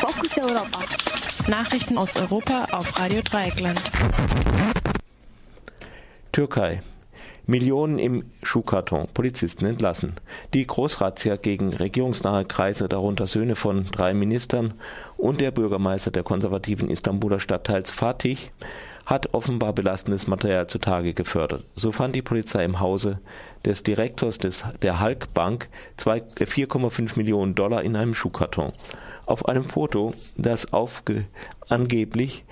Fokus Europa. Nachrichten aus Europa auf Radio Dreieckland. Türkei. Millionen im Schuhkarton, Polizisten entlassen. Die Großrazzia gegen regierungsnahe Kreise, darunter Söhne von drei Ministern und der Bürgermeister der konservativen Istanbuler Stadtteils Fatih, hat offenbar belastendes Material zutage gefördert. So fand die Polizei im Hause des Direktors des, der Halk Bank 4,5 Millionen Dollar in einem Schuhkarton. Auf einem Foto, das aufge, angeblich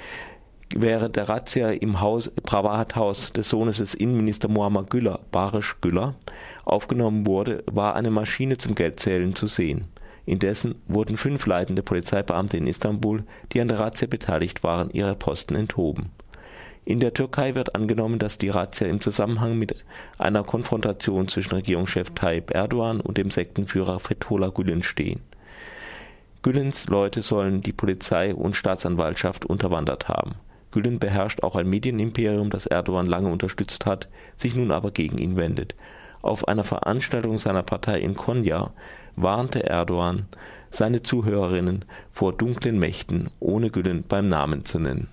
während der Razzia im Haus, Privathaus des Sohnes des Innenministers Muammar Güller, Barisch Güller, aufgenommen wurde, war eine Maschine zum Geldzählen zu sehen. Indessen wurden fünf leitende Polizeibeamte in Istanbul, die an der Razzia beteiligt waren, ihre Posten enthoben. In der Türkei wird angenommen, dass die Razzia im Zusammenhang mit einer Konfrontation zwischen Regierungschef Tayyip Erdogan und dem Sektenführer Fethullah Gülen stehen. Gülens Leute sollen die Polizei und Staatsanwaltschaft unterwandert haben Gülen beherrscht auch ein Medienimperium, das Erdogan lange unterstützt hat, sich nun aber gegen ihn wendet. Auf einer Veranstaltung seiner Partei in Konya warnte Erdogan seine Zuhörerinnen vor dunklen Mächten, ohne Gülen beim Namen zu nennen.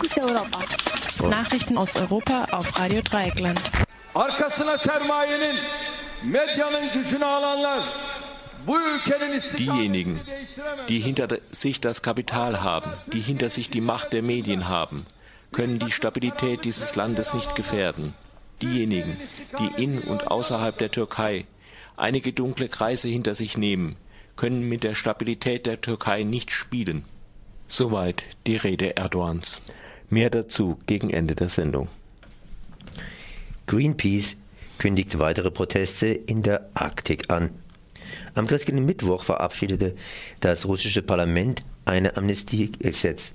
Fokus Europa. Nachrichten aus Europa auf Radio Dreieckland. Diejenigen, die hinter sich das Kapital haben, die hinter sich die Macht der Medien haben, können die Stabilität dieses Landes nicht gefährden. Diejenigen, die in und außerhalb der Türkei einige dunkle Kreise hinter sich nehmen, können mit der Stabilität der Türkei nicht spielen. Soweit die Rede Erdogans. Mehr dazu gegen Ende der Sendung. Greenpeace kündigt weitere Proteste in der Arktik an. Am gestrigen Mittwoch verabschiedete das russische Parlament ein Amnestiegesetz,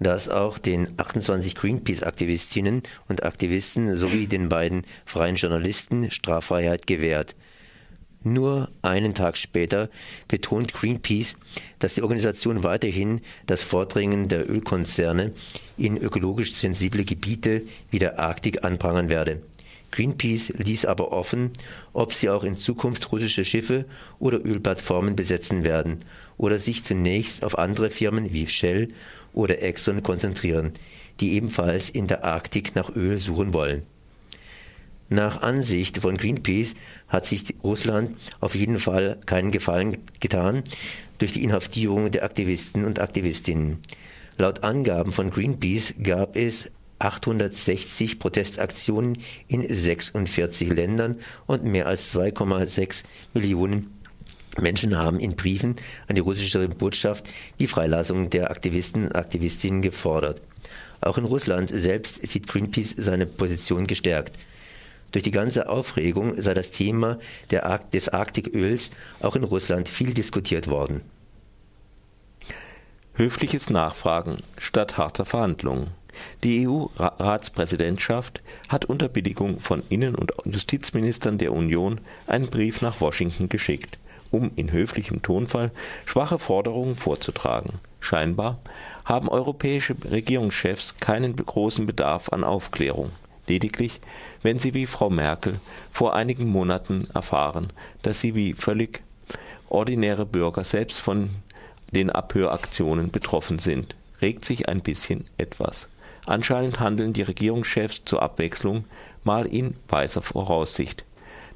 das auch den 28 Greenpeace-Aktivistinnen und Aktivisten sowie den beiden freien Journalisten Straffreiheit gewährt. Nur einen Tag später betont Greenpeace, dass die Organisation weiterhin das Vordringen der Ölkonzerne in ökologisch sensible Gebiete wie der Arktik anprangern werde. Greenpeace ließ aber offen, ob sie auch in Zukunft russische Schiffe oder Ölplattformen besetzen werden oder sich zunächst auf andere Firmen wie Shell oder Exxon konzentrieren, die ebenfalls in der Arktik nach Öl suchen wollen. Nach Ansicht von Greenpeace hat sich Russland auf jeden Fall keinen Gefallen getan durch die Inhaftierung der Aktivisten und Aktivistinnen. Laut Angaben von Greenpeace gab es 860 Protestaktionen in 46 Ländern und mehr als 2,6 Millionen Menschen haben in Briefen an die russische Botschaft die Freilassung der Aktivisten und Aktivistinnen gefordert. Auch in Russland selbst sieht Greenpeace seine Position gestärkt. Durch die ganze Aufregung sei das Thema des Arktiköls auch in Russland viel diskutiert worden. Höfliches Nachfragen statt harter Verhandlungen. Die EU-Ratspräsidentschaft hat unter Billigung von Innen- und Justizministern der Union einen Brief nach Washington geschickt, um in höflichem Tonfall schwache Forderungen vorzutragen. Scheinbar haben europäische Regierungschefs keinen großen Bedarf an Aufklärung. Lediglich, wenn sie wie Frau Merkel vor einigen Monaten erfahren, dass sie wie völlig ordinäre Bürger selbst von den Abhöraktionen betroffen sind, regt sich ein bisschen etwas. Anscheinend handeln die Regierungschefs zur Abwechslung mal in weiser Voraussicht.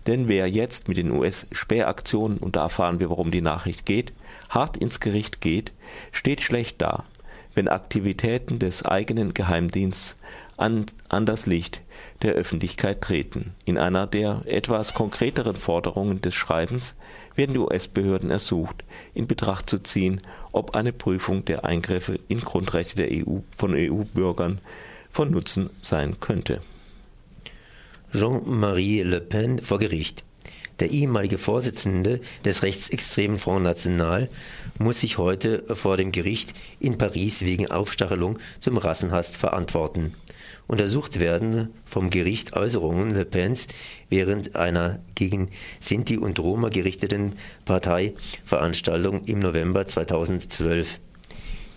Denn wer jetzt mit den US-Spähaktionen, und da erfahren wir, worum die Nachricht geht, hart ins Gericht geht, steht schlecht da, wenn Aktivitäten des eigenen Geheimdienstes an, an das Licht der Öffentlichkeit treten. In einer der etwas konkreteren Forderungen des Schreibens werden die US-Behörden ersucht, in Betracht zu ziehen, ob eine Prüfung der Eingriffe in Grundrechte der EU von EU-Bürgern von Nutzen sein könnte. Jean-Marie Le Pen vor Gericht. Der ehemalige Vorsitzende des rechtsextremen Front National muss sich heute vor dem Gericht in Paris wegen Aufstachelung zum Rassenhass verantworten. Untersucht werden vom Gericht Äußerungen Le Pens während einer gegen Sinti und Roma gerichteten Parteiveranstaltung im November 2012.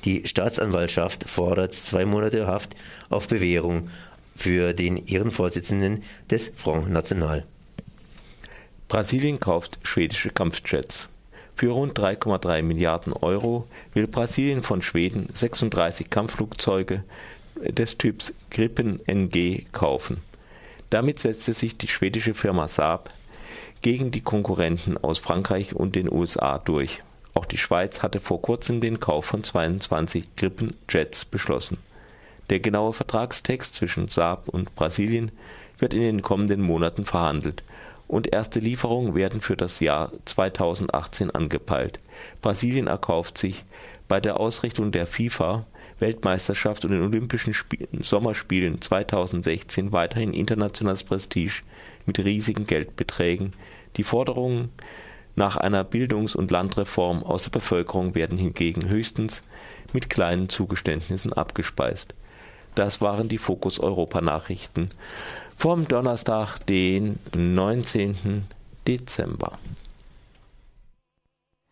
Die Staatsanwaltschaft fordert zwei Monate Haft auf Bewährung für den Ehrenvorsitzenden des Front National. Brasilien kauft schwedische Kampfjets. Für rund 3,3 Milliarden Euro will Brasilien von Schweden 36 Kampfflugzeuge des Typs Gripen NG kaufen. Damit setzte sich die schwedische Firma Saab gegen die Konkurrenten aus Frankreich und den USA durch. Auch die Schweiz hatte vor kurzem den Kauf von 22 Gripen-Jets beschlossen. Der genaue Vertragstext zwischen Saab und Brasilien wird in den kommenden Monaten verhandelt und erste Lieferungen werden für das Jahr 2018 angepeilt. Brasilien erkauft sich bei der Ausrichtung der FIFA Weltmeisterschaft und den Olympischen Spiel Sommerspielen 2016 weiterhin internationales Prestige mit riesigen Geldbeträgen. Die Forderungen nach einer Bildungs- und Landreform aus der Bevölkerung werden hingegen höchstens mit kleinen Zugeständnissen abgespeist. Das waren die Fokus Europa Nachrichten vom Donnerstag, den 19. Dezember.